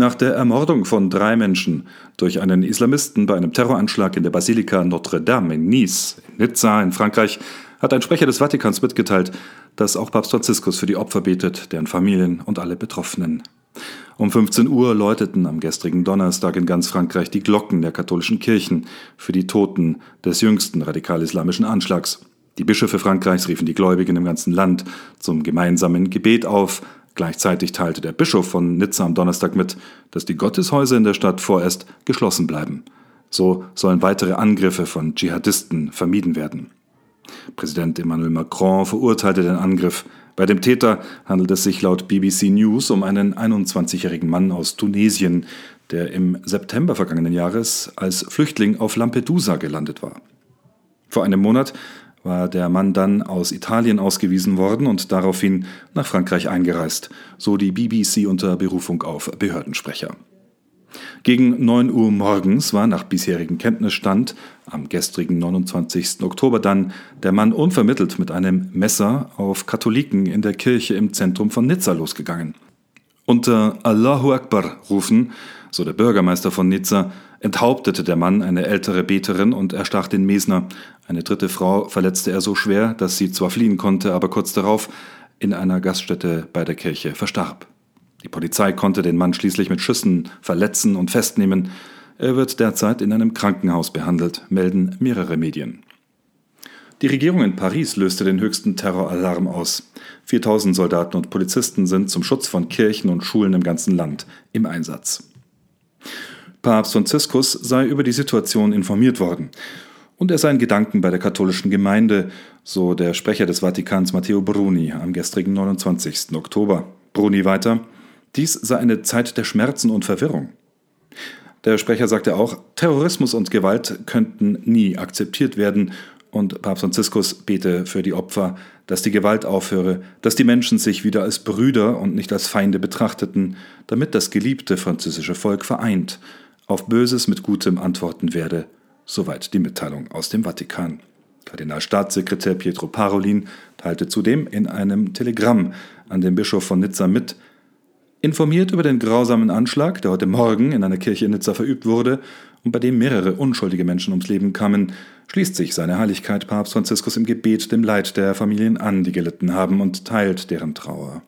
Nach der Ermordung von drei Menschen durch einen Islamisten bei einem Terroranschlag in der Basilika Notre-Dame in Nice, in Nizza in Frankreich, hat ein Sprecher des Vatikans mitgeteilt, dass auch Papst Franziskus für die Opfer betet, deren Familien und alle Betroffenen. Um 15 Uhr läuteten am gestrigen Donnerstag in ganz Frankreich die Glocken der katholischen Kirchen für die Toten des jüngsten radikal-islamischen Anschlags. Die Bischöfe Frankreichs riefen die Gläubigen im ganzen Land zum gemeinsamen Gebet auf. Gleichzeitig teilte der Bischof von Nizza am Donnerstag mit, dass die Gotteshäuser in der Stadt vorerst geschlossen bleiben. So sollen weitere Angriffe von Dschihadisten vermieden werden. Präsident Emmanuel Macron verurteilte den Angriff. Bei dem Täter handelt es sich laut BBC News um einen 21-jährigen Mann aus Tunesien, der im September vergangenen Jahres als Flüchtling auf Lampedusa gelandet war. Vor einem Monat war der Mann dann aus Italien ausgewiesen worden und daraufhin nach Frankreich eingereist, so die BBC unter Berufung auf Behördensprecher. Gegen 9 Uhr morgens war nach bisherigem Kenntnisstand am gestrigen 29. Oktober dann der Mann unvermittelt mit einem Messer auf Katholiken in der Kirche im Zentrum von Nizza losgegangen. Unter Allahu Akbar rufen, so der Bürgermeister von Nizza, enthauptete der Mann eine ältere Beterin und erstach den Mesner. Eine dritte Frau verletzte er so schwer, dass sie zwar fliehen konnte, aber kurz darauf in einer Gaststätte bei der Kirche verstarb. Die Polizei konnte den Mann schließlich mit Schüssen verletzen und festnehmen. Er wird derzeit in einem Krankenhaus behandelt, melden mehrere Medien. Die Regierung in Paris löste den höchsten Terroralarm aus. 4000 Soldaten und Polizisten sind zum Schutz von Kirchen und Schulen im ganzen Land im Einsatz. Papst Franziskus sei über die Situation informiert worden und er sei in Gedanken bei der katholischen Gemeinde, so der Sprecher des Vatikans Matteo Bruni am gestrigen 29. Oktober. Bruni weiter, dies sei eine Zeit der Schmerzen und Verwirrung. Der Sprecher sagte auch, Terrorismus und Gewalt könnten nie akzeptiert werden und Papst Franziskus bete für die Opfer, dass die Gewalt aufhöre, dass die Menschen sich wieder als Brüder und nicht als Feinde betrachteten, damit das geliebte französische Volk vereint auf Böses mit Gutem antworten werde. Soweit die Mitteilung aus dem Vatikan. Kardinalstaatssekretär Pietro Parolin teilte zudem in einem Telegramm an den Bischof von Nizza mit, Informiert über den grausamen Anschlag, der heute Morgen in einer Kirche in Nizza verübt wurde und bei dem mehrere unschuldige Menschen ums Leben kamen, schließt sich seine Heiligkeit Papst Franziskus im Gebet dem Leid der Familien an, die gelitten haben, und teilt deren Trauer.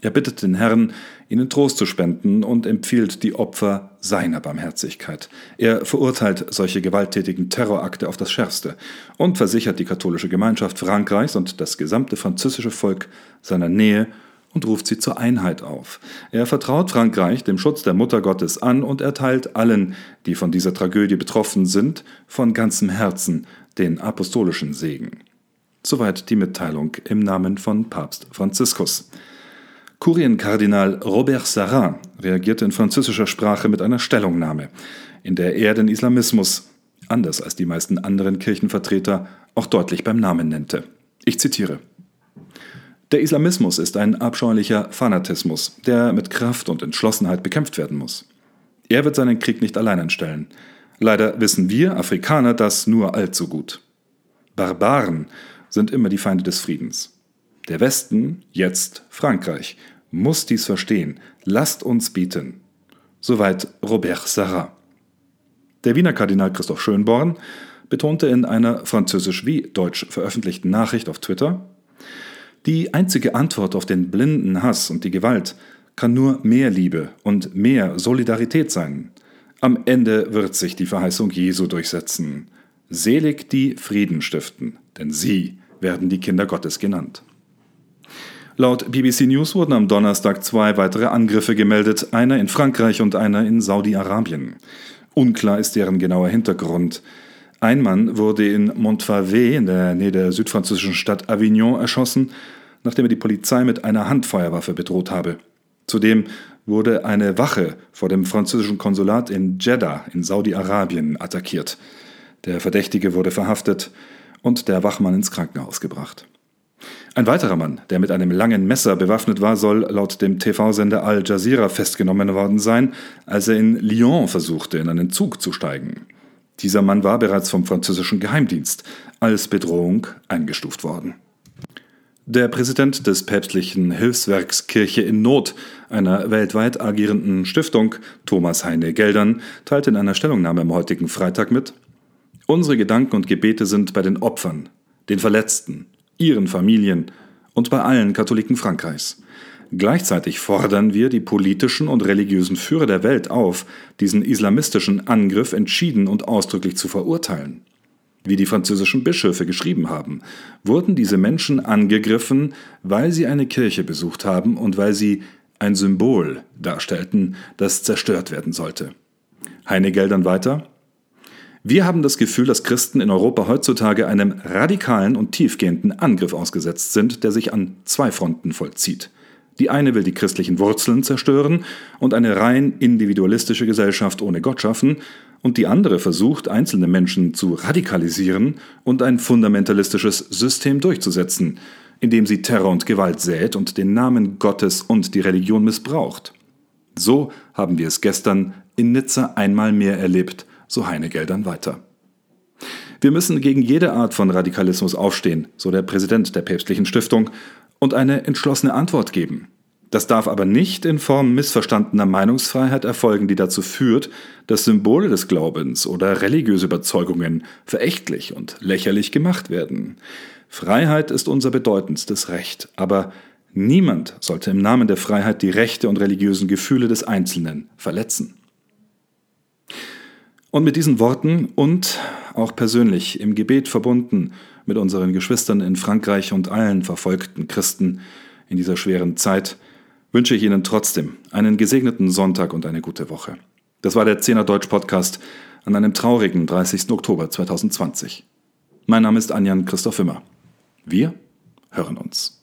Er bittet den Herrn, ihnen Trost zu spenden und empfiehlt die Opfer seiner Barmherzigkeit. Er verurteilt solche gewalttätigen Terrorakte auf das Schärfste und versichert die katholische Gemeinschaft Frankreichs und das gesamte französische Volk seiner Nähe und ruft sie zur Einheit auf. Er vertraut Frankreich dem Schutz der Mutter Gottes an und erteilt allen, die von dieser Tragödie betroffen sind, von ganzem Herzen den apostolischen Segen. Soweit die Mitteilung im Namen von Papst Franziskus. Kurienkardinal Robert Sarrat reagierte in französischer Sprache mit einer Stellungnahme, in der er den Islamismus, anders als die meisten anderen Kirchenvertreter, auch deutlich beim Namen nennte. Ich zitiere. Der Islamismus ist ein abscheulicher Fanatismus, der mit Kraft und Entschlossenheit bekämpft werden muss. Er wird seinen Krieg nicht allein anstellen. Leider wissen wir Afrikaner das nur allzu gut. Barbaren sind immer die Feinde des Friedens. Der Westen, jetzt Frankreich, muss dies verstehen. Lasst uns bieten. Soweit Robert Sarrat. Der Wiener Kardinal Christoph Schönborn betonte in einer französisch wie deutsch veröffentlichten Nachricht auf Twitter, die einzige Antwort auf den blinden Hass und die Gewalt kann nur mehr Liebe und mehr Solidarität sein. Am Ende wird sich die Verheißung Jesu durchsetzen. Selig die Frieden stiften, denn sie werden die Kinder Gottes genannt. Laut BBC News wurden am Donnerstag zwei weitere Angriffe gemeldet, einer in Frankreich und einer in Saudi-Arabien. Unklar ist deren genauer Hintergrund. Ein Mann wurde in Montfavet in der Nähe der südfranzösischen Stadt Avignon erschossen nachdem er die Polizei mit einer Handfeuerwaffe bedroht habe. Zudem wurde eine Wache vor dem französischen Konsulat in Jeddah in Saudi-Arabien attackiert. Der Verdächtige wurde verhaftet und der Wachmann ins Krankenhaus gebracht. Ein weiterer Mann, der mit einem langen Messer bewaffnet war, soll laut dem TV-Sender Al Jazeera festgenommen worden sein, als er in Lyon versuchte, in einen Zug zu steigen. Dieser Mann war bereits vom französischen Geheimdienst als Bedrohung eingestuft worden. Der Präsident des päpstlichen Hilfswerks Kirche in Not, einer weltweit agierenden Stiftung, Thomas Heine Geldern, teilte in einer Stellungnahme am heutigen Freitag mit, Unsere Gedanken und Gebete sind bei den Opfern, den Verletzten, ihren Familien und bei allen Katholiken Frankreichs. Gleichzeitig fordern wir die politischen und religiösen Führer der Welt auf, diesen islamistischen Angriff entschieden und ausdrücklich zu verurteilen wie die französischen Bischöfe geschrieben haben, wurden diese Menschen angegriffen, weil sie eine Kirche besucht haben und weil sie ein Symbol darstellten, das zerstört werden sollte. Heine Geldern weiter. Wir haben das Gefühl, dass Christen in Europa heutzutage einem radikalen und tiefgehenden Angriff ausgesetzt sind, der sich an zwei Fronten vollzieht. Die eine will die christlichen Wurzeln zerstören und eine rein individualistische Gesellschaft ohne Gott schaffen, und die andere versucht, einzelne Menschen zu radikalisieren und ein fundamentalistisches System durchzusetzen, indem sie Terror und Gewalt sät und den Namen Gottes und die Religion missbraucht. So haben wir es gestern in Nizza einmal mehr erlebt, so Heinegeldern weiter. Wir müssen gegen jede Art von Radikalismus aufstehen, so der Präsident der päpstlichen Stiftung, und eine entschlossene Antwort geben. Das darf aber nicht in Form missverstandener Meinungsfreiheit erfolgen, die dazu führt, dass Symbole des Glaubens oder religiöse Überzeugungen verächtlich und lächerlich gemacht werden. Freiheit ist unser bedeutendstes Recht, aber niemand sollte im Namen der Freiheit die Rechte und religiösen Gefühle des Einzelnen verletzen. Und mit diesen Worten und auch persönlich im Gebet verbunden mit unseren Geschwistern in Frankreich und allen verfolgten Christen in dieser schweren Zeit, wünsche ich Ihnen trotzdem einen gesegneten Sonntag und eine gute Woche. Das war der Zehner Deutsch Podcast an einem traurigen 30. Oktober 2020. Mein Name ist Anjan Christoph Immer. Wir hören uns.